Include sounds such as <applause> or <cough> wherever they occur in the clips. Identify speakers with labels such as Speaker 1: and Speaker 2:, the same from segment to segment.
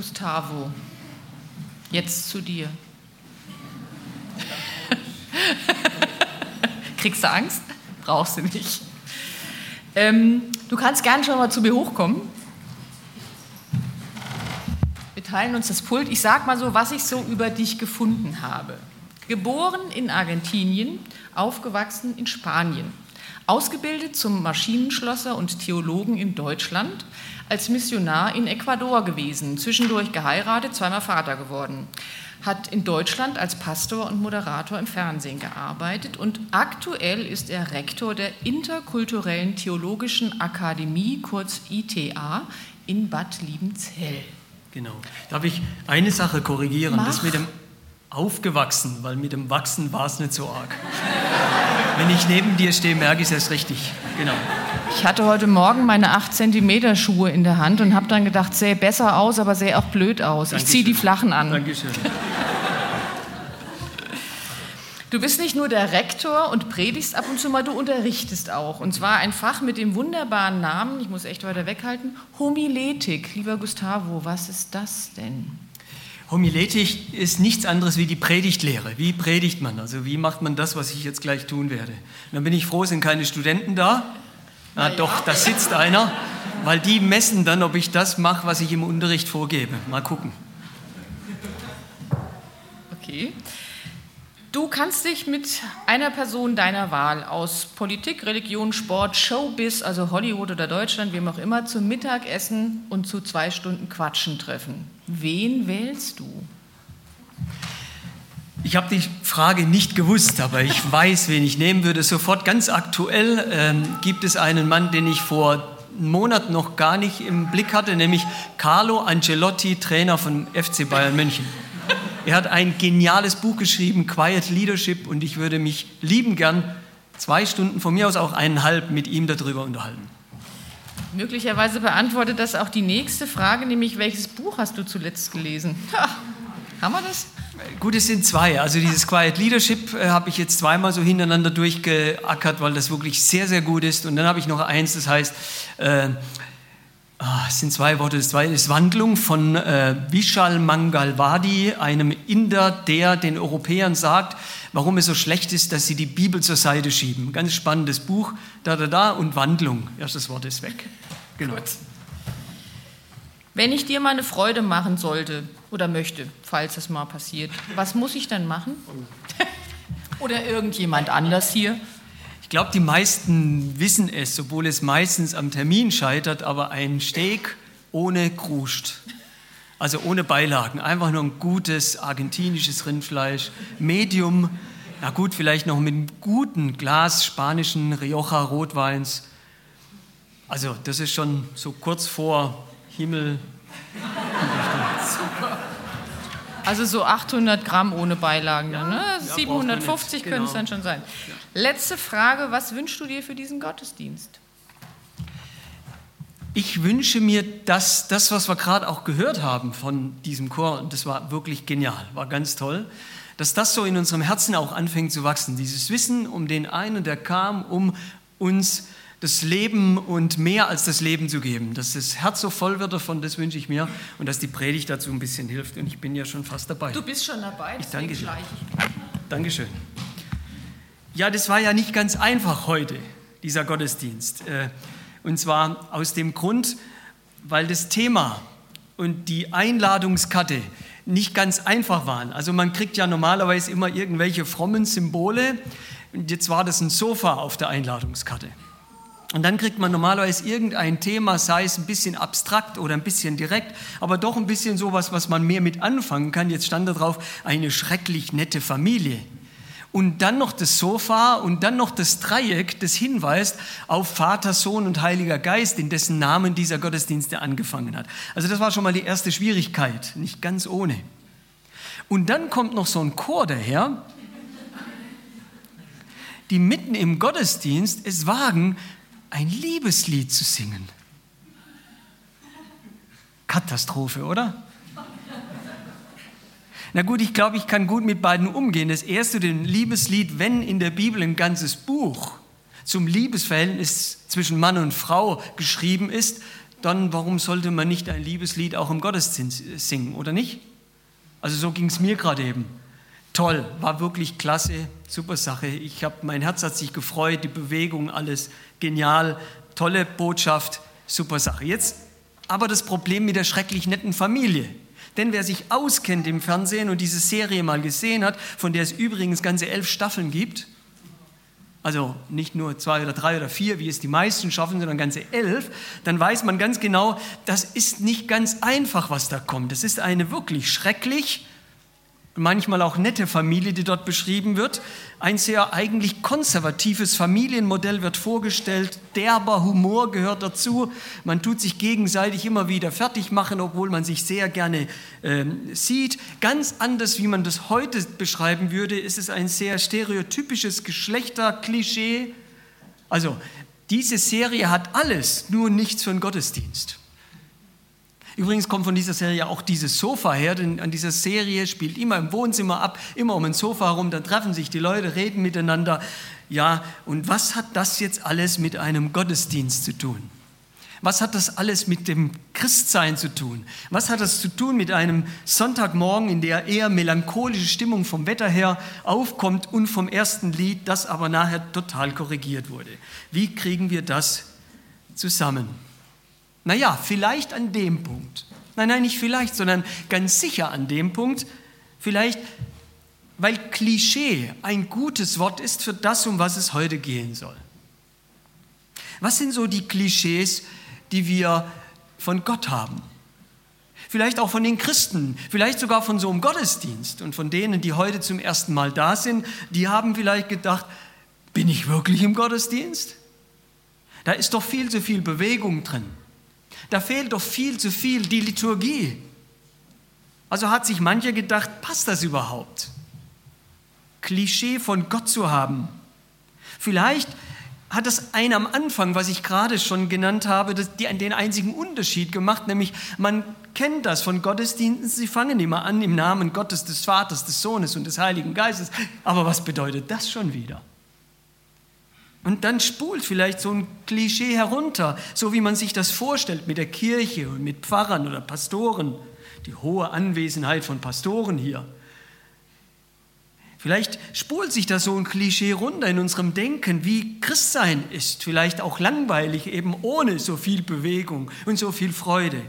Speaker 1: Gustavo, jetzt zu dir. <laughs> Kriegst du Angst? Brauchst du nicht. Ähm, du kannst gerne schon mal zu mir hochkommen. Wir teilen uns das Pult. Ich sag mal so, was ich so über dich gefunden habe. Geboren in Argentinien, aufgewachsen in Spanien. Ausgebildet zum Maschinenschlosser und Theologen in Deutschland, als Missionar in Ecuador gewesen, zwischendurch geheiratet, zweimal Vater geworden hat in Deutschland als Pastor und Moderator im Fernsehen gearbeitet und aktuell ist er Rektor der Interkulturellen Theologischen Akademie, kurz ITA, in Bad Liebenzell.
Speaker 2: Genau. Darf ich eine Sache korrigieren?
Speaker 1: Mach.
Speaker 2: Das mit dem aufgewachsen, weil mit dem Wachsen war es nicht so arg. Wenn ich neben dir stehe, merke ich es erst richtig. Genau.
Speaker 1: Ich hatte heute Morgen meine 8 cm Schuhe in der Hand und habe dann gedacht, sähe besser aus, aber sähe auch blöd aus. Ich ziehe die flachen an.
Speaker 2: Dankeschön.
Speaker 1: Du bist nicht nur der Rektor und predigst ab und zu mal, du unterrichtest auch. Und zwar ein Fach mit dem wunderbaren Namen, ich muss echt weiter weghalten, Homiletik. Lieber Gustavo, was ist das denn?
Speaker 2: Homiletik ist nichts anderes wie die Predigtlehre. Wie predigt man? Also wie macht man das, was ich jetzt gleich tun werde? Und dann bin ich froh, sind keine Studenten da. Na doch, da sitzt einer, weil die messen dann, ob ich das mache, was ich im Unterricht vorgebe. Mal gucken.
Speaker 1: Okay. Du kannst dich mit einer Person deiner Wahl aus Politik, Religion, Sport, Showbiz, also Hollywood oder Deutschland, wem auch immer, zum Mittagessen und zu zwei Stunden Quatschen treffen. Wen wählst du?
Speaker 2: Ich habe die Frage nicht gewusst, aber ich <laughs> weiß, wen ich nehmen würde. Sofort ganz aktuell ähm, gibt es einen Mann, den ich vor einem Monat noch gar nicht im Blick hatte, nämlich Carlo Ancelotti, Trainer von FC Bayern München. Er hat ein geniales Buch geschrieben, Quiet Leadership, und ich würde mich lieben gern zwei Stunden, von mir aus auch eineinhalb, mit ihm darüber unterhalten.
Speaker 1: Möglicherweise beantwortet das auch die nächste Frage, nämlich welches Buch hast du zuletzt gelesen? Ha, haben wir das?
Speaker 2: Gut, es sind zwei. Also dieses Quiet Leadership äh, habe ich jetzt zweimal so hintereinander durchgeackert, weil das wirklich sehr, sehr gut ist. Und dann habe ich noch eins, das heißt, äh, ah, es sind zwei Worte, das zweite ist Wandlung von äh, Vishal Mangalwadi, einem Inder, der den Europäern sagt, warum es so schlecht ist, dass sie die Bibel zur Seite schieben. Ganz spannendes Buch, da, da, da, und Wandlung. Erstes Wort ist weg. Genau.
Speaker 1: Wenn ich dir mal eine Freude machen sollte oder möchte, falls es mal passiert, was muss ich dann machen? <laughs> oder irgendjemand anders hier?
Speaker 2: Ich glaube, die meisten wissen es, obwohl es meistens am Termin scheitert, aber ein Steak ohne Kruscht. Also ohne Beilagen, einfach nur ein gutes argentinisches Rindfleisch, Medium, na gut, vielleicht noch mit einem guten Glas spanischen Rioja Rotweins. Also das ist schon so kurz vor Himmel.
Speaker 1: Also so 800 Gramm ohne Beilagen,
Speaker 2: Ja,
Speaker 1: ne?
Speaker 2: ja, braucht man
Speaker 1: 750
Speaker 2: nicht,
Speaker 1: können es dann schon sein. Letzte Frage, was wünschst du dir für diesen Gottesdienst?
Speaker 2: Ich wünsche mir, dass das, was wir gerade auch gehört haben von diesem Chor, und das war wirklich genial, war ganz toll, dass das so in unserem Herzen auch anfängt zu wachsen. Dieses Wissen um den einen, der kam, um uns das Leben und mehr als das Leben zu geben. Dass das Herz so voll wird davon, das wünsche ich mir und dass die Predigt dazu ein bisschen hilft. Und ich bin ja schon fast dabei.
Speaker 1: Du bist schon dabei,
Speaker 2: Ich danke dir. Dankeschön. Ja, das war ja nicht ganz einfach heute, dieser Gottesdienst. Äh, Und zwar aus dem Grund, weil das Thema und die Einladungskarte nicht ganz einfach waren. Also man kriegt ja normalerweise immer irgendwelche frommen Symbole. Und jetzt war das ein Sofa auf der Einladungskarte. Und dann kriegt man normalerweise irgendein Thema, sei es ein bisschen abstrakt oder ein bisschen direkt, aber doch ein bisschen sowas, was man mehr mit anfangen kann. Jetzt stand da drauf, eine schrecklich nette Familie. Und dann noch das Sofa und dann noch das Dreieck, das hinweist auf Vater, Sohn und Heiliger Geist, in dessen Namen dieser Gottesdienst angefangen hat. Also das war schon mal die erste Schwierigkeit, nicht ganz ohne. Und dann kommt noch so ein Chor daher, die mitten im Gottesdienst es wagen, ein Liebeslied zu singen. Katastrophe, oder? Na gut, ich glaube, ich kann gut mit beiden umgehen. Das erste, den Liebeslied, wenn in der Bibel ein ganzes Buch zum Liebesverhältnis zwischen Mann und Frau geschrieben ist, dann warum sollte man nicht ein Liebeslied auch im Gottesdienst singen, oder nicht? Also so ging es mir gerade eben. Toll, war wirklich klasse, super Sache. Ich habe mein Herz hat sich gefreut, die Bewegung, alles genial, tolle Botschaft, super Sache. Jetzt aber das Problem mit der schrecklich netten Familie. Denn wer sich auskennt im Fernsehen und diese Serie mal gesehen hat, von der es übrigens ganze elf Staffeln gibt, also nicht nur zwei oder drei oder vier, wie es die meisten schaffen, sondern ganze elf, dann weiß man ganz genau, das ist nicht ganz einfach, was da kommt. Das ist eine wirklich schrecklich manchmal auch nette Familie, die dort beschrieben wird. Ein sehr eigentlich konservatives Familienmodell wird vorgestellt, derber Humor gehört dazu. Man tut sich gegenseitig immer wieder fertig machen, obwohl man sich sehr gerne äh, sieht. Ganz anders, wie man das heute beschreiben würde, ist es ein sehr stereotypisches Geschlechterklischee. Also diese Serie hat alles, nur nichts für einen Gottesdienst. Übrigens kommt von dieser Serie auch dieses Sofa her, denn an dieser Serie spielt immer im Wohnzimmer ab, immer um ein Sofa herum, dann treffen sich die Leute, reden miteinander. Ja, und was hat das jetzt alles mit einem Gottesdienst zu tun? Was hat das alles mit dem Christsein zu tun? Was hat das zu tun mit einem Sonntagmorgen, in der eher melancholische Stimmung vom Wetter her aufkommt und vom ersten Lied, das aber nachher total korrigiert wurde? Wie kriegen wir das zusammen? Naja, vielleicht an dem Punkt. Nein, nein, nicht vielleicht, sondern ganz sicher an dem Punkt. Vielleicht, weil Klischee ein gutes Wort ist für das, um was es heute gehen soll. Was sind so die Klischees, die wir von Gott haben? Vielleicht auch von den Christen, vielleicht sogar von so einem Gottesdienst. Und von denen, die heute zum ersten Mal da sind, die haben vielleicht gedacht, bin ich wirklich im Gottesdienst? Da ist doch viel zu viel Bewegung drin. Da fehlt doch viel zu viel die Liturgie. Also hat sich mancher gedacht, passt das überhaupt? Klischee von Gott zu haben. Vielleicht hat das einen am Anfang, was ich gerade schon genannt habe, den einzigen Unterschied gemacht, nämlich man kennt das von Gottesdiensten, sie fangen immer an im Namen Gottes, des Vaters, des Sohnes und des Heiligen Geistes. Aber was bedeutet das schon wieder? Und dann spult vielleicht so ein Klischee herunter, so wie man sich das vorstellt mit der Kirche und mit Pfarrern oder Pastoren. Die hohe Anwesenheit von Pastoren hier. Vielleicht spult sich da so ein Klischee runter in unserem Denken, wie Christsein ist. Vielleicht auch langweilig, eben ohne so viel Bewegung und so viel Freude.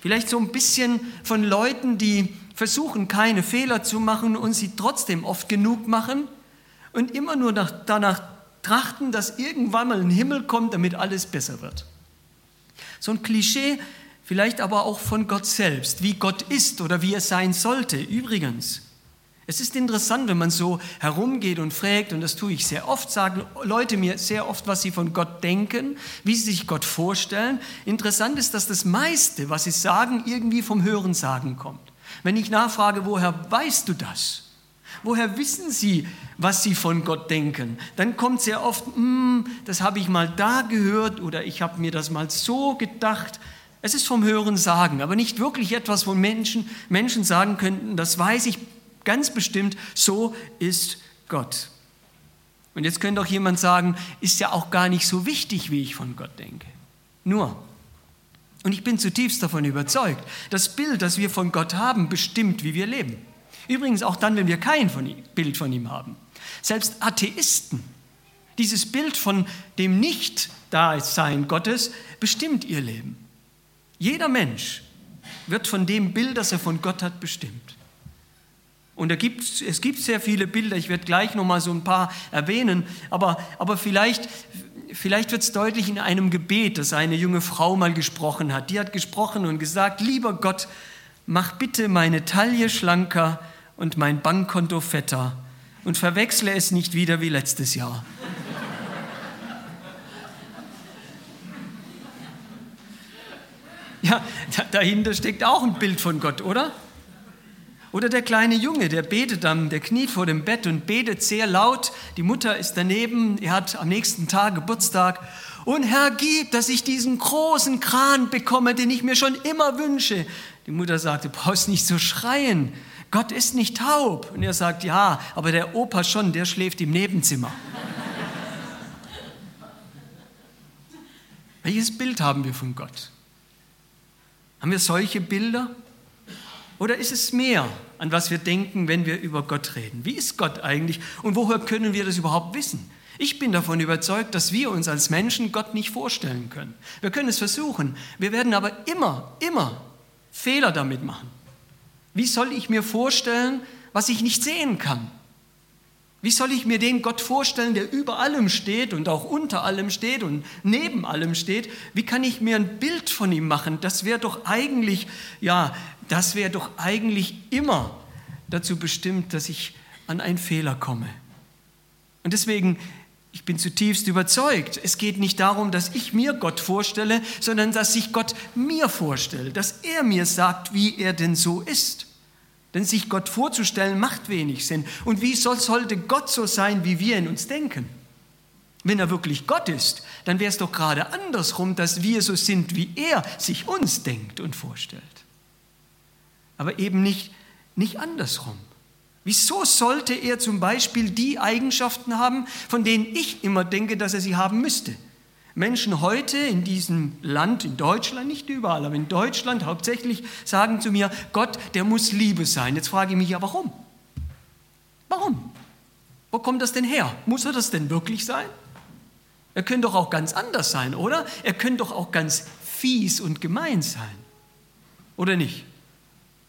Speaker 2: Vielleicht so ein bisschen von Leuten, die versuchen, keine Fehler zu machen und sie trotzdem oft genug machen und immer nur nach, danach trachten, dass irgendwann mal ein Himmel kommt, damit alles besser wird. So ein Klischee, vielleicht aber auch von Gott selbst, wie Gott ist oder wie er sein sollte. Übrigens, es ist interessant, wenn man so herumgeht und fragt, und das tue ich sehr oft, sagen Leute mir sehr oft, was sie von Gott denken, wie sie sich Gott vorstellen. Interessant ist, dass das meiste, was sie sagen, irgendwie vom Hörensagen kommt. Wenn ich nachfrage, woher weißt du das? Woher wissen Sie, was Sie von Gott denken? Dann kommt sehr oft, mm, das habe ich mal da gehört oder ich habe mir das mal so gedacht. Es ist vom Hören sagen, aber nicht wirklich etwas, wo Menschen, Menschen sagen könnten, das weiß ich ganz bestimmt, so ist Gott. Und jetzt könnte auch jemand sagen, ist ja auch gar nicht so wichtig, wie ich von Gott denke. Nur, und ich bin zutiefst davon überzeugt, das Bild, das wir von Gott haben, bestimmt, wie wir leben. Übrigens auch dann, wenn wir kein Bild von ihm haben. Selbst Atheisten, dieses Bild von dem Nicht-Dasein Gottes bestimmt ihr Leben. Jeder Mensch wird von dem Bild, das er von Gott hat, bestimmt. Und gibt, es gibt sehr viele Bilder, ich werde gleich nochmal so ein paar erwähnen, aber, aber vielleicht, vielleicht wird es deutlich in einem Gebet, das eine junge Frau mal gesprochen hat. Die hat gesprochen und gesagt, lieber Gott, mach bitte meine Taille schlanker und mein Bankkonto fetter und verwechsle es nicht wieder wie letztes Jahr. Ja, dahinter steckt auch ein Bild von Gott, oder? Oder der kleine Junge, der betet dann, der kniet vor dem Bett und betet sehr laut. Die Mutter ist daneben, er hat am nächsten Tag Geburtstag. Und Herr, gib, dass ich diesen großen Kran bekomme, den ich mir schon immer wünsche. Die Mutter sagt, du brauchst nicht so schreien. Gott ist nicht taub. Und er sagt, ja, aber der Opa schon, der schläft im Nebenzimmer. <laughs> Welches Bild haben wir von Gott? Haben wir solche Bilder? Oder ist es mehr, an was wir denken, wenn wir über Gott reden? Wie ist Gott eigentlich und woher können wir das überhaupt wissen? Ich bin davon überzeugt, dass wir uns als Menschen Gott nicht vorstellen können. Wir können es versuchen, wir werden aber immer, immer Fehler damit machen. Wie soll ich mir vorstellen, was ich nicht sehen kann? Wie soll ich mir den Gott vorstellen, der über allem steht und auch unter allem steht und neben allem steht? Wie kann ich mir ein Bild von ihm machen? Das wäre doch eigentlich, ja, das wäre doch eigentlich immer dazu bestimmt, dass ich an einen Fehler komme. Und deswegen, ich bin zutiefst überzeugt, es geht nicht darum, dass ich mir Gott vorstelle, sondern dass sich Gott mir vorstellt, dass er mir sagt, wie er denn so ist. Denn sich Gott vorzustellen macht wenig Sinn. Und wie soll, sollte Gott so sein, wie wir in uns denken? Wenn er wirklich Gott ist, dann wäre es doch gerade andersrum, dass wir so sind, wie er sich uns denkt und vorstellt. Aber eben nicht, nicht andersrum. Wieso sollte er zum Beispiel die Eigenschaften haben, von denen ich immer denke, dass er sie haben müsste? Menschen heute in diesem Land, in Deutschland, nicht überall, aber in Deutschland hauptsächlich sagen zu mir, Gott, der muss Liebe sein. Jetzt frage ich mich ja, warum? Warum? Wo kommt das denn her? Muss er das denn wirklich sein? Er könnte doch auch ganz anders sein, oder? Er könnte doch auch ganz fies und gemein sein. Oder nicht?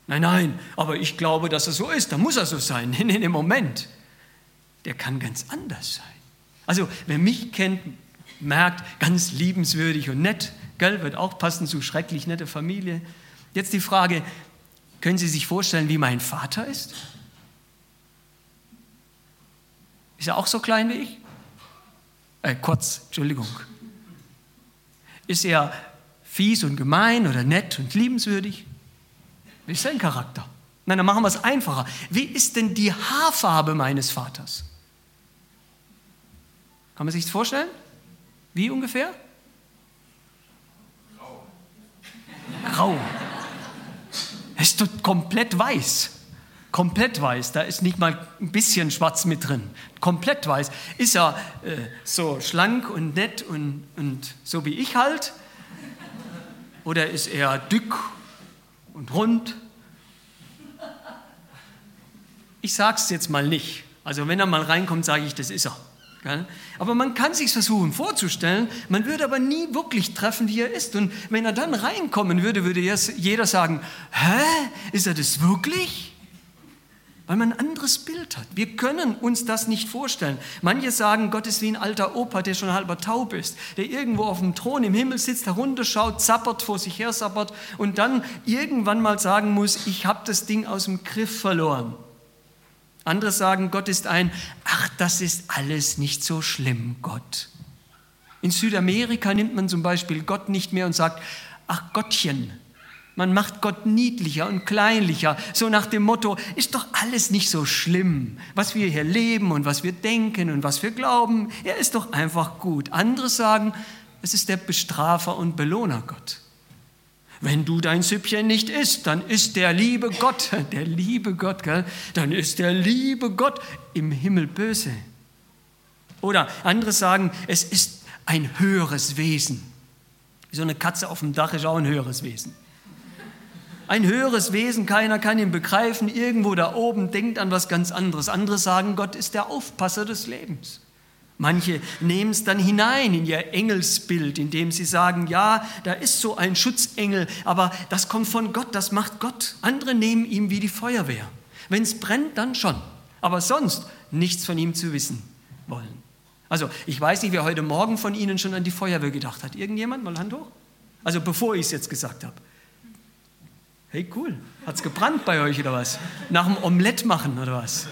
Speaker 2: Nein, nein, aber ich glaube, dass er so ist. Da muss er so sein. <laughs> Nee, nee, Moment. Der kann ganz anders sein. Also, wer mich kennt, merkt, ganz liebenswürdig und nett, gell, wird auch passen zu schrecklich nette Familie. Jetzt die Frage, können Sie sich vorstellen, wie mein Vater ist? Ist er auch so klein wie ich? Äh, kurz, Entschuldigung. Ist er fies und gemein oder nett und liebenswürdig? Wie ist sein Charakter? Nein, dann machen wir es einfacher. Wie ist denn die Haarfarbe meines Vaters? Kann man sich das vorstellen? Wie ungefähr? Grau. Grau. Es ist komplett weiß. Komplett weiß. Da ist nicht mal ein bisschen schwarz mit drin. Komplett weiß. Ist er äh, so schlank und nett und, und so wie ich halt? Oder ist er dick und rund? Ich sag's jetzt mal nicht. Also wenn er mal reinkommt, sage ich, das ist er. Aber man kann sich versuchen vorzustellen, man würde aber nie wirklich treffen, wie er ist. Und wenn er dann reinkommen würde, würde jeder sagen, hä, ist er das wirklich? Weil man ein anderes Bild hat. Wir können uns das nicht vorstellen. Manche sagen, Gott ist wie ein alter Opa, der schon halber taub ist, der irgendwo auf dem Thron im Himmel sitzt, herunterschaut, zappert, vor sich her sappert und dann irgendwann mal sagen muss, ich habe das Ding aus dem Griff verloren. Andere sagen, Gott ist ein, ach, das ist alles nicht so schlimm, Gott. In Südamerika nimmt man zum Beispiel Gott nicht mehr und sagt, ach Gottchen. Man macht Gott niedlicher und kleinlicher, so nach dem Motto, ist doch alles nicht so schlimm, was wir hier leben und was wir denken und was wir glauben, er ist doch einfach gut. Andere sagen, es ist der Bestrafer und Belohner Gott. Wenn du dein Süppchen nicht isst, dann ist der liebe Gott, <laughs> der liebe Gott, gell? dann ist der liebe Gott im Himmel böse. Oder andere sagen, es ist ein höheres Wesen. So eine Katze auf dem Dach ist auch ein höheres Wesen. Ein höheres Wesen, keiner kann ihn begreifen, irgendwo da oben denkt an was ganz anderes. Andere sagen, Gott ist der Aufpasser des Lebens. Manche nehmen es dann hinein in ihr Engelsbild, indem sie sagen, ja, da ist so ein Schutzengel, aber das kommt von Gott, das macht Gott. Andere nehmen ihm wie die Feuerwehr. Wenn es brennt, dann schon. Aber sonst nichts von ihm zu wissen wollen. Also ich weiß nicht, wer heute Morgen von Ihnen schon an die Feuerwehr gedacht hat. Irgendjemand? Mal Hand hoch. Also bevor ich es jetzt gesagt habe. Hey, cool. Hat es gebrannt bei euch oder was? Nach dem Omelett machen oder was?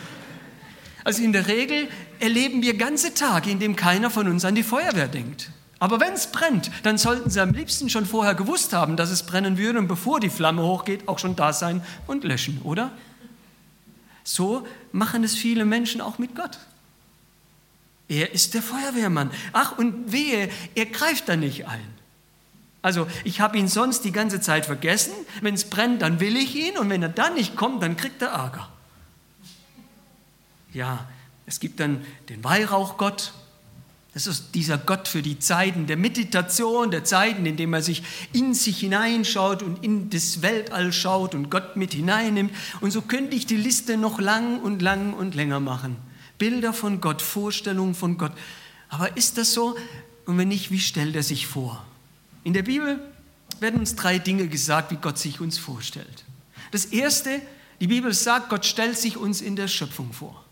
Speaker 2: Also in der Regel erleben wir ganze Tage, in denen keiner von uns an die Feuerwehr denkt. Aber wenn es brennt, dann sollten sie am liebsten schon vorher gewusst haben, dass es brennen würde und bevor die Flamme hochgeht, auch schon da sein und löschen, oder? So machen es viele Menschen auch mit Gott. Er ist der Feuerwehrmann. Ach, und wehe, er greift da nicht ein. Also ich habe ihn sonst die ganze Zeit vergessen. Wenn es brennt, dann will ich ihn und wenn er dann nicht kommt, dann kriegt er Ärger. Ja, es gibt dann den Weihrauchgott, Das ist dieser Gott für die Zeiten der Meditation, der Zeiten, in denen man sich in sich hineinschaut und in das Weltall schaut und Gott mit hineinnimmt. Und so könnte ich die Liste noch lang und lang und länger machen. Bilder von Gott, Vorstellungen von Gott. Aber ist das so? Und wenn nicht, wie stellt er sich vor? In der Bibel werden uns drei Dinge gesagt, wie Gott sich uns vorstellt. Das erste, die Bibel sagt, Gott stellt sich uns in der Schöpfung vor.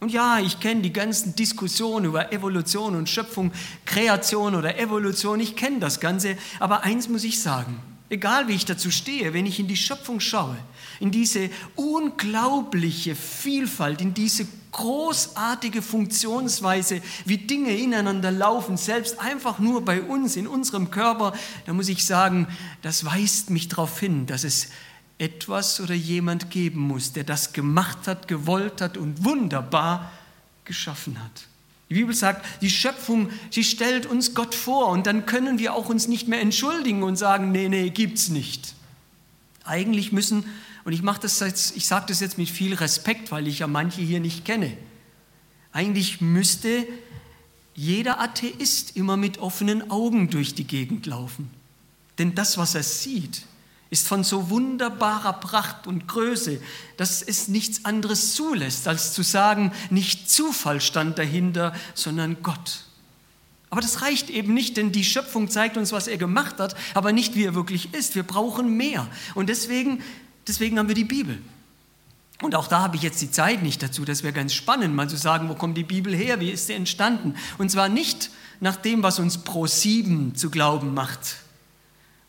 Speaker 2: Und ja, ich kenne die ganzen Diskussionen über Evolution und Schöpfung, Kreation oder Evolution, ich kenne das Ganze, aber eins muss ich sagen, egal wie ich dazu stehe, wenn ich in die Schöpfung schaue, in diese unglaubliche Vielfalt, in diese großartige Funktionsweise, wie Dinge ineinander laufen, selbst einfach nur bei uns, in unserem Körper, da muss ich sagen, das weist mich darauf hin, dass es etwas oder jemand geben muss, der das gemacht hat, gewollt hat und wunderbar geschaffen hat. Die Bibel sagt, die Schöpfung, sie stellt uns Gott vor und dann können wir auch uns nicht mehr entschuldigen und sagen, nee, nee, gibt's nicht. Eigentlich müssen, und ich mache das jetzt, ich sage das jetzt mit viel Respekt, weil ich ja manche hier nicht kenne. Eigentlich müsste jeder Atheist immer mit offenen Augen durch die Gegend laufen. Denn das, was er sieht, ist von so wunderbarer Pracht und Größe, dass es nichts anderes zulässt, als zu sagen, nicht Zufall stand dahinter, sondern Gott. Aber das reicht eben nicht, denn die Schöpfung zeigt uns, was er gemacht hat, aber nicht, wie er wirklich ist. Wir brauchen mehr. Und deswegen, deswegen haben wir die Bibel. Und auch da habe ich jetzt die Zeit nicht dazu. Das wäre ganz spannend, mal zu sagen, wo kommt die Bibel her, wie ist sie entstanden? Und zwar nicht nach dem, was uns pro sieben zu glauben macht,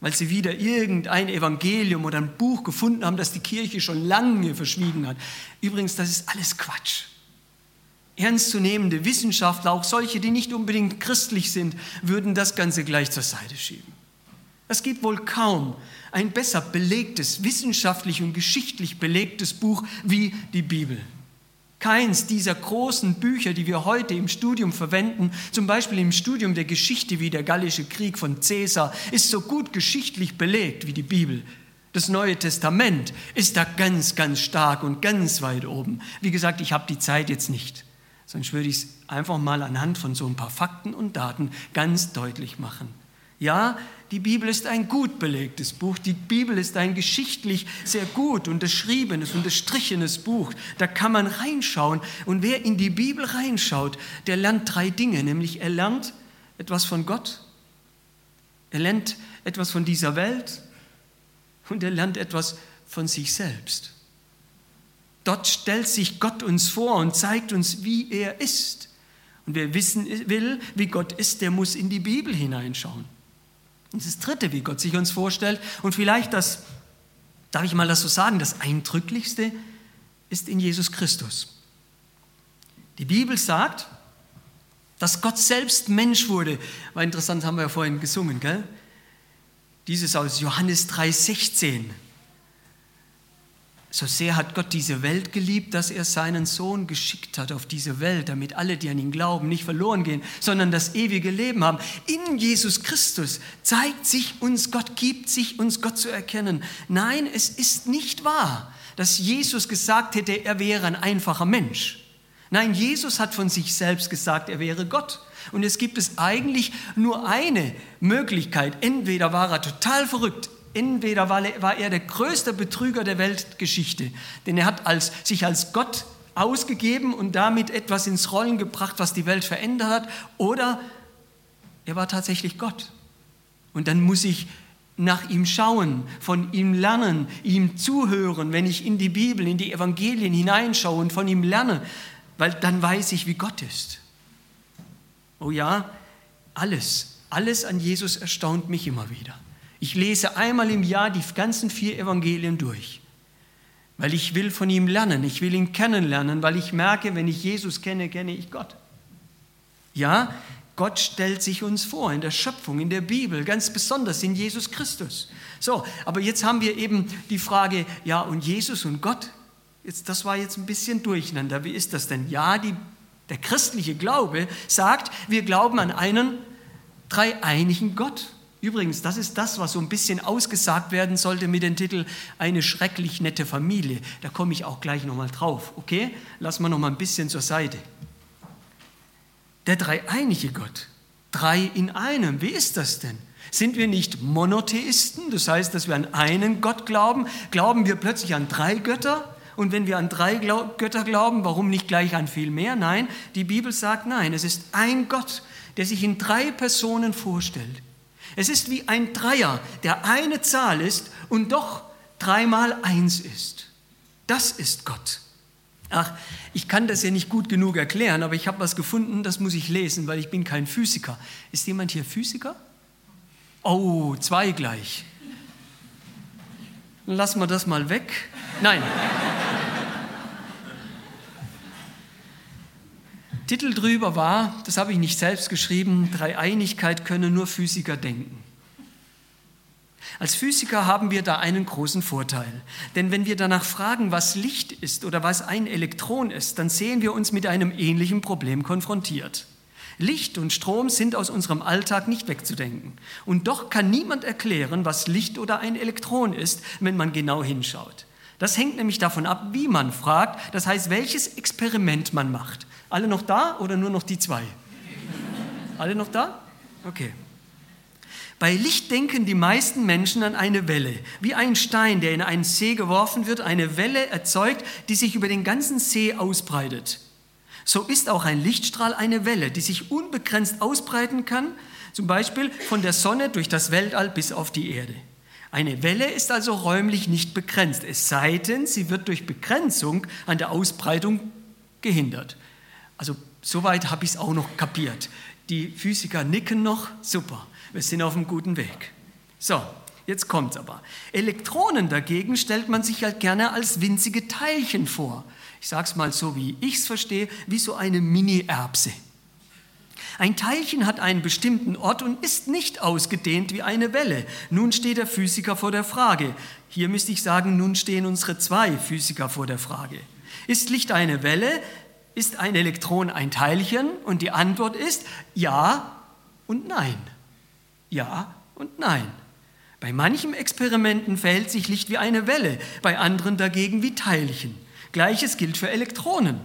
Speaker 2: weil sie wieder irgendein Evangelium oder ein Buch gefunden haben, das die Kirche schon lange verschwiegen hat. Übrigens, das ist alles Quatsch. Ernstzunehmende Wissenschaftler, auch solche, die nicht unbedingt christlich sind, würden das Ganze gleich zur Seite schieben. Es gibt wohl kaum ein besser belegtes, wissenschaftlich und geschichtlich belegtes Buch wie die Bibel. Keins dieser großen Bücher, die wir heute im Studium verwenden, zum Beispiel im Studium der Geschichte wie der Gallische Krieg von Caesar, ist so gut geschichtlich belegt wie die Bibel. Das Neue Testament ist da ganz, ganz stark und ganz weit oben. Wie gesagt, ich habe die Zeit jetzt nicht, sonst würde ich es einfach mal anhand von so ein paar Fakten und Daten ganz deutlich machen. Ja, die Bibel ist ein gut belegtes Buch. Die Bibel ist ein geschichtlich sehr gut unterschriebenes, unterstrichenes Buch. Da kann man reinschauen. Und wer in die Bibel reinschaut, der lernt drei Dinge. Nämlich er lernt etwas von Gott, er lernt etwas von dieser Welt und er lernt etwas von sich selbst. Dort stellt sich Gott uns vor und zeigt uns, wie er ist. Und wer wissen will, wie Gott ist, der muss in die Bibel hineinschauen. Und das Dritte, wie Gott sich uns vorstellt, und vielleicht das, darf ich mal das so sagen, das Eindrücklichste ist in Jesus Christus. Die Bibel sagt, dass Gott selbst Mensch wurde. War interessant, haben wir ja vorhin gesungen, gell? Dieses aus Johannes 3,16. So sehr hat Gott diese Welt geliebt, dass er seinen Sohn geschickt hat auf diese Welt, damit alle, die an ihn glauben, nicht verloren gehen, sondern das ewige Leben haben. In Jesus Christus zeigt sich uns Gott, gibt sich uns Gott zu erkennen. Nein, es ist nicht wahr, dass Jesus gesagt hätte, er wäre ein einfacher Mensch. Nein, Jesus hat von sich selbst gesagt, er wäre Gott. Und es gibt es eigentlich nur eine Möglichkeit. Entweder war er total verrückt, Entweder war er der größte Betrüger der Weltgeschichte, denn er hat als, sich als Gott ausgegeben und damit etwas ins Rollen gebracht, was die Welt verändert hat, oder er war tatsächlich Gott. Und dann muss ich nach ihm schauen, von ihm lernen, ihm zuhören, wenn ich in die Bibel, in die Evangelien hineinschaue und von ihm lerne, weil dann weiß ich, wie Gott ist. Oh ja, alles, alles an Jesus erstaunt mich immer wieder. Ich lese einmal im Jahr die ganzen vier Evangelien durch, weil ich will von ihm lernen, ich will ihn kennenlernen, weil ich merke, wenn ich Jesus kenne, kenne ich Gott. Ja, Gott stellt sich uns vor in der Schöpfung, in der Bibel, ganz besonders in Jesus Christus. So, aber jetzt haben wir eben die Frage, ja, und Jesus und Gott, jetzt, das war jetzt ein bisschen durcheinander. Wie ist das denn? Ja, die, der christliche Glaube sagt, wir glauben an einen dreieinigen Gott. Übrigens, das ist das, was so ein bisschen ausgesagt werden sollte mit dem Titel Eine schrecklich nette Familie. Da komme ich auch gleich nochmal drauf. Okay? Lassen wir nochmal ein bisschen zur Seite. Der dreieinige Gott. Drei in einem. Wie ist das denn? Sind wir nicht Monotheisten? Das heißt, dass wir an einen Gott glauben. Glauben wir plötzlich an drei Götter? Und wenn wir an drei Götter glauben, warum nicht gleich an viel mehr? Nein, die Bibel sagt nein. Es ist ein Gott, der sich in drei Personen vorstellt. Es ist wie ein Dreier, der eine Zahl ist und doch dreimal eins ist. Das ist Gott. Ach, ich kann das ja nicht gut genug erklären, aber ich habe was gefunden, das muss ich lesen, weil ich bin kein Physiker. Ist jemand hier Physiker? Oh, zwei gleich. Lassen wir das mal weg. Nein. Titel drüber war, das habe ich nicht selbst geschrieben, Dreieinigkeit könne nur Physiker denken. Als Physiker haben wir da einen großen Vorteil. Denn wenn wir danach fragen, was Licht ist oder was ein Elektron ist, dann sehen wir uns mit einem ähnlichen Problem konfrontiert. Licht und Strom sind aus unserem Alltag nicht wegzudenken. Und doch kann niemand erklären, was Licht oder ein Elektron ist, wenn man genau hinschaut. Das hängt nämlich davon ab, wie man fragt, das heißt, welches Experiment man macht. Alle noch da oder nur noch die zwei? Alle noch da? Okay. Bei Licht denken die meisten Menschen an eine Welle, wie ein Stein, der in einen See geworfen wird, eine Welle erzeugt, die sich über den ganzen See ausbreitet. So ist auch ein Lichtstrahl eine Welle, die sich unbegrenzt ausbreiten kann, zum Beispiel von der Sonne durch das Weltall bis auf die Erde. Eine Welle ist also räumlich nicht begrenzt, es sei denn, sie wird durch Begrenzung an der Ausbreitung gehindert. Also soweit habe ich es auch noch kapiert. Die Physiker nicken noch, super, wir sind auf einem guten Weg. So, jetzt kommt es aber. Elektronen dagegen stellt man sich halt gerne als winzige Teilchen vor. Ich sage es mal so, wie ich es verstehe, wie so eine Mini-Erbse. Ein Teilchen hat einen bestimmten Ort und ist nicht ausgedehnt wie eine Welle. Nun steht der Physiker vor der Frage. Hier müsste ich sagen, nun stehen unsere zwei Physiker vor der Frage. Ist Licht eine Welle? Ist ein Elektron ein Teilchen? Und die Antwort ist ja und nein. Ja und nein. Bei manchen Experimenten verhält sich Licht wie eine Welle, bei anderen dagegen wie Teilchen. Gleiches gilt für Elektronen.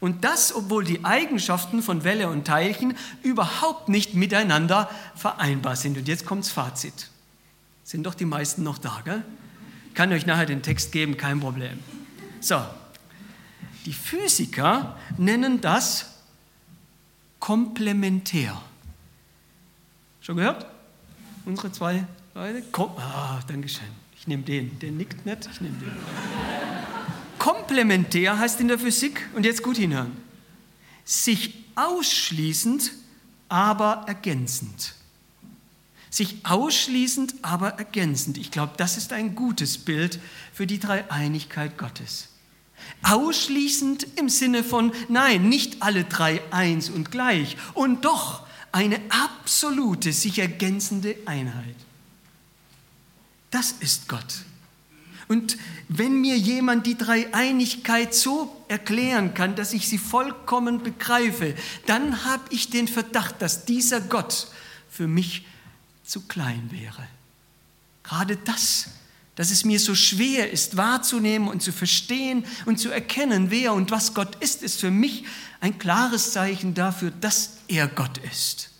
Speaker 2: Und das, obwohl die Eigenschaften von Welle und Teilchen überhaupt nicht miteinander vereinbar sind. Und jetzt kommt's Fazit. Sind doch die meisten noch da, gell? Ich kann euch nachher den Text geben, kein Problem. So, die Physiker nennen das komplementär. Schon gehört? Unsere zwei Leute? Kom ah, Dankeschön. Ich nehme den. Der nickt nicht, ich nehme den. Komplementär heißt in der Physik, und jetzt gut hinhören, sich ausschließend, aber ergänzend. Sich ausschließend, aber ergänzend. Ich glaube, das ist ein gutes Bild für die Dreieinigkeit Gottes. Ausschließend im Sinne von, nein, nicht alle drei eins und gleich. Und doch eine absolute, sich ergänzende Einheit. Das ist Gott. Und wenn mir jemand die Dreieinigkeit so erklären kann, dass ich sie vollkommen begreife, dann habe ich den Verdacht, dass dieser Gott für mich zu klein wäre. Gerade das, dass es mir so schwer ist wahrzunehmen und zu verstehen und zu erkennen, wer und was Gott ist, ist für mich ein klares Zeichen dafür, dass er Gott ist.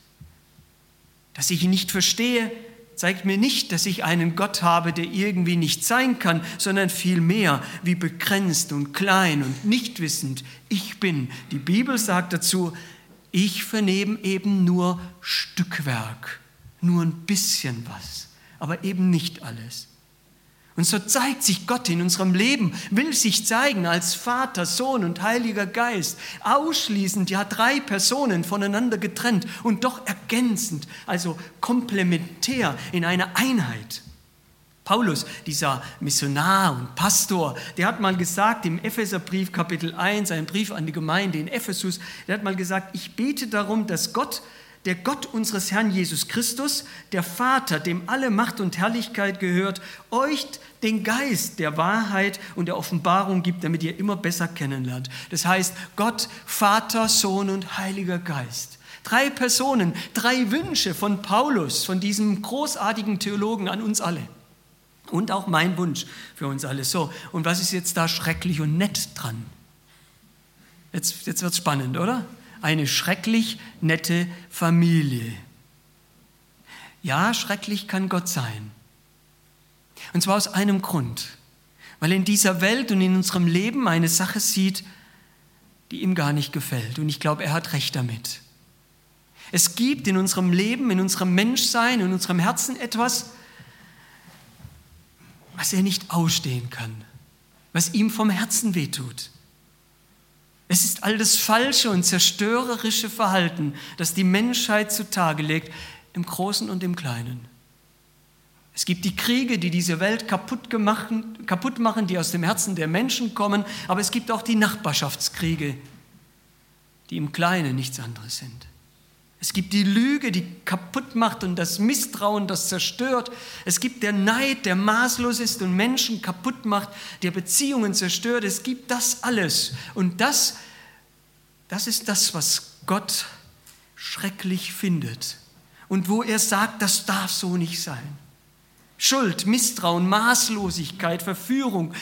Speaker 2: Dass ich ihn nicht verstehe, zeigt mir nicht, dass ich einen Gott habe, der irgendwie nicht sein kann, sondern vielmehr, wie begrenzt und klein und nicht wissend ich bin. Die Bibel sagt dazu, ich vernehme eben nur Stückwerk, nur ein bisschen was, aber eben nicht alles. Und so zeigt sich Gott in unserem Leben, will sich zeigen als Vater, Sohn und Heiliger Geist, ausschließend, ja drei Personen voneinander getrennt und doch ergänzend, also komplementär in einer Einheit. Paulus, dieser Missionar und Pastor, der hat mal gesagt im Epheserbrief Kapitel 1, ein Brief an die Gemeinde in Ephesus, der hat mal gesagt, ich bete darum, dass Gott der Gott unseres Herrn Jesus Christus, der Vater, dem alle Macht und Herrlichkeit gehört, euch den Geist der Wahrheit und der Offenbarung gibt, damit ihr immer besser kennenlernt. Das heißt, Gott, Vater, Sohn und Heiliger Geist. Drei Personen, drei Wünsche von Paulus, von diesem großartigen Theologen an uns alle. Und auch mein Wunsch für uns alle. So, und was ist jetzt da schrecklich und nett dran? Jetzt, jetzt wird es spannend, oder? Eine schrecklich nette Familie. Ja, schrecklich kann Gott sein. Und zwar aus einem Grund, weil er in dieser Welt und in unserem Leben eine Sache sieht, die ihm gar nicht gefällt. Und ich glaube, er hat recht damit. Es gibt in unserem Leben, in unserem Menschsein, in unserem Herzen etwas, was er nicht ausstehen kann, was ihm vom Herzen wehtut. Es ist all das falsche und zerstörerische Verhalten, das die Menschheit zutage legt, im Großen und im Kleinen. Es gibt die Kriege, die diese Welt kaputt, gemacht, kaputt machen, die aus dem Herzen der Menschen kommen, aber es gibt auch die Nachbarschaftskriege, die im Kleinen nichts anderes sind. Es gibt die Lüge, die kaputt macht und das Misstrauen, das zerstört. Es gibt der Neid, der maßlos ist und Menschen kaputt macht, der Beziehungen zerstört. Es gibt das alles. Und das, das ist das, was Gott schrecklich findet. Und wo er sagt, das darf so nicht sein. Schuld, Misstrauen, Maßlosigkeit, Verführung.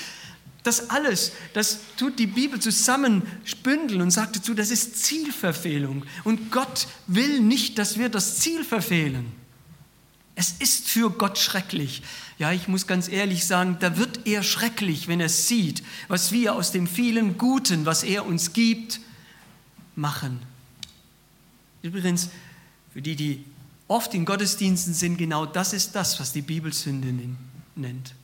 Speaker 2: Das alles, das tut die Bibel zusammenspündeln und sagt dazu, das ist Zielverfehlung. Und Gott will nicht, dass wir das Ziel verfehlen. Es ist für Gott schrecklich. Ja, ich muss ganz ehrlich sagen, da wird er schrecklich, wenn er sieht, was wir aus dem vielen Guten, was er uns gibt, machen. Übrigens, für die, die oft in Gottesdiensten sind, genau das ist das, was die Bibel Sünde nennt.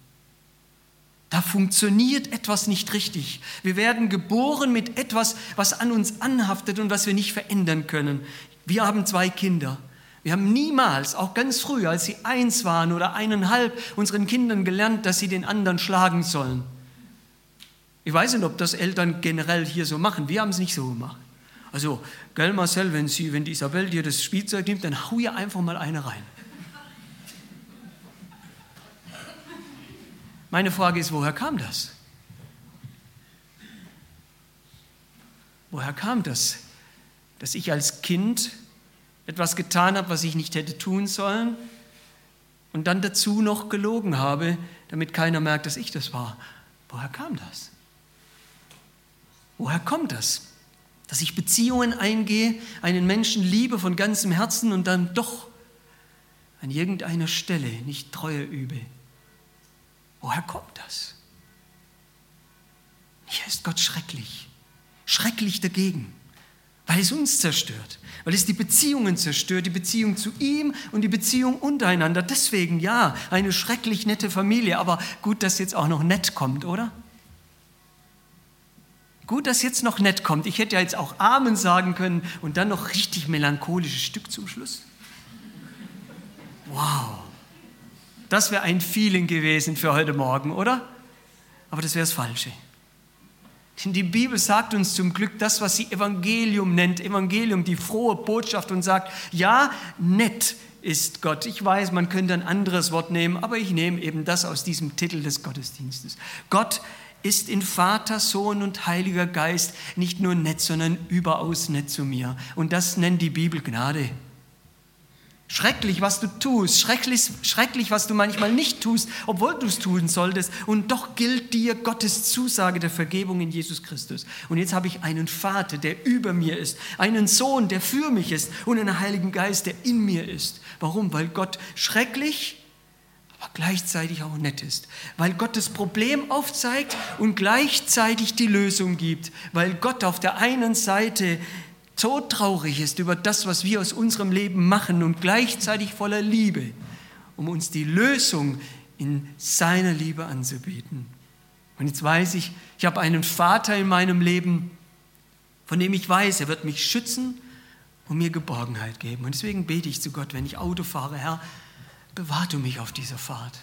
Speaker 2: Da funktioniert etwas nicht richtig. Wir werden geboren mit etwas, was an uns anhaftet und was wir nicht verändern können. Wir haben zwei Kinder. Wir haben niemals, auch ganz früh, als sie eins waren oder eineinhalb, unseren Kindern gelernt, dass sie den anderen schlagen sollen. Ich weiß nicht, ob das Eltern generell hier so machen. Wir haben es nicht so gemacht. Also, gell Marcel, wenn, sie, wenn die Isabel dir das Spielzeug nimmt, dann hau ihr einfach mal eine rein. Meine Frage ist, woher kam das? Woher kam das, dass ich als Kind etwas getan habe, was ich nicht hätte tun sollen und dann dazu noch gelogen habe, damit keiner merkt, dass ich das war? Woher kam das? Woher kommt das? dass ich Beziehungen eingehe, einen Menschen liebe von ganzem Herzen und dann doch an irgendeiner Stelle nicht Treue übe. Woher kommt das? Hier ist Gott schrecklich, schrecklich dagegen, weil es uns zerstört, weil es die Beziehungen zerstört, die Beziehung zu ihm und die Beziehung untereinander. Deswegen ja, eine schrecklich nette Familie, aber gut, dass jetzt auch noch nett kommt, oder? Gut, dass jetzt noch nett kommt. Ich hätte ja jetzt auch Amen sagen können und dann noch richtig melancholisches Stück zum Schluss. Wow. Das wäre ein Feeling gewesen für heute Morgen, oder? Aber das wäre das Falsche. Denn die Bibel sagt uns zum Glück das, was sie Evangelium nennt, Evangelium, die frohe Botschaft und sagt, ja, nett ist Gott. Ich weiß, man könnte ein anderes Wort nehmen, aber ich nehme eben das aus diesem Titel des Gottesdienstes. Gott ist in Vater, Sohn und Heiliger Geist nicht nur nett, sondern überaus nett zu mir. Und das nennt die Bibel Gnade. Schrecklich, was du tust, schrecklich, schrecklich, was du manchmal nicht tust, obwohl du es tun solltest. Und doch gilt dir Gottes Zusage der Vergebung in Jesus Christus. Und jetzt habe ich einen Vater, der über mir ist, einen Sohn, der für mich ist und einen Heiligen Geist, der in mir ist. Warum? Weil Gott schrecklich aber gleichzeitig auch nett ist, weil Gott das Problem aufzeigt und gleichzeitig die Lösung gibt, weil Gott auf der einen Seite so traurig ist über das, was wir aus unserem Leben machen und gleichzeitig voller Liebe, um uns die Lösung in seiner Liebe anzubieten. Und jetzt weiß ich, ich habe einen Vater in meinem Leben, von dem ich weiß, er wird mich schützen und mir Geborgenheit geben. Und deswegen bete ich zu Gott, wenn ich Auto fahre, Herr, bewahr du mich auf dieser Fahrt.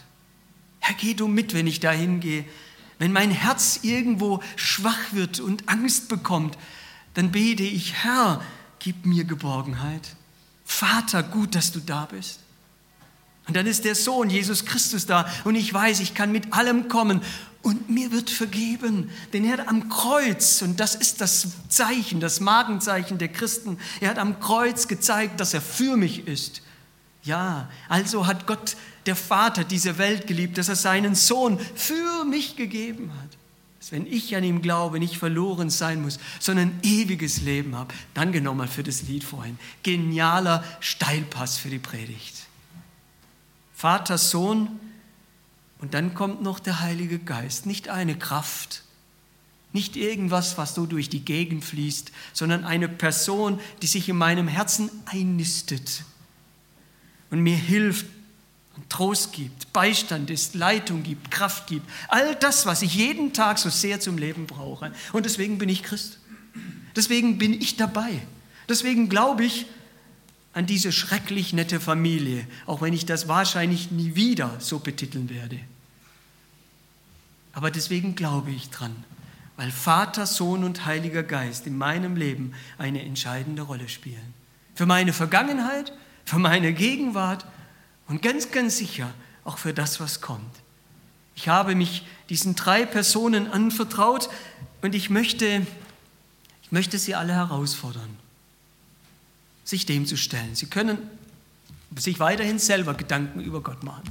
Speaker 2: Herr, geh du mit, wenn ich dahin gehe. Wenn mein Herz irgendwo schwach wird und Angst bekommt, dann bete ich, Herr, gib mir Geborgenheit. Vater, gut, dass du da bist. Und dann ist der Sohn Jesus Christus da und ich weiß, ich kann mit allem kommen und mir wird vergeben. Denn er hat am Kreuz, und das ist das Zeichen, das Magenzeichen der Christen, er hat am Kreuz gezeigt, dass er für mich ist. Ja, also hat Gott, der Vater, diese Welt geliebt, dass er seinen Sohn für mich gegeben hat. Dass wenn ich an ihm glaube, nicht verloren sein muss, sondern ewiges Leben habe. Danke nochmal für das Lied vorhin. Genialer Steilpass für die Predigt. Vater, Sohn und dann kommt noch der Heilige Geist. Nicht eine Kraft, nicht irgendwas, was so durch die Gegend fließt, sondern eine Person, die sich in meinem Herzen einnistet und mir hilft, Trost gibt, Beistand ist, Leitung gibt, Kraft gibt. All das, was ich jeden Tag so sehr zum Leben brauche. Und deswegen bin ich Christ. Deswegen bin ich dabei. Deswegen glaube ich an diese schrecklich nette Familie, auch wenn ich das wahrscheinlich nie wieder so betiteln werde. Aber deswegen glaube ich dran, weil Vater, Sohn und Heiliger Geist in meinem Leben eine entscheidende Rolle spielen. Für meine Vergangenheit, für meine Gegenwart und ganz, ganz sicher auch für das, was kommt. Ich habe mich diesen drei Personen anvertraut und ich möchte, ich möchte sie alle herausfordern, sich dem zu stellen. Sie können sich weiterhin selber Gedanken über Gott machen.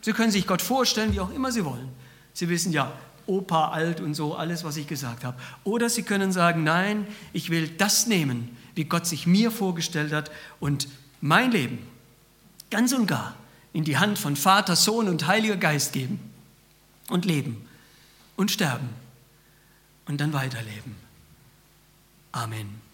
Speaker 2: Sie können sich Gott vorstellen, wie auch immer Sie wollen. Sie wissen ja, Opa alt und so, alles, was ich gesagt habe. Oder Sie können sagen, nein, ich will das nehmen, wie Gott sich mir vorgestellt hat und mein Leben ganz und gar in die Hand von Vater, Sohn und Heiliger Geist geben und leben und sterben und dann weiterleben. Amen.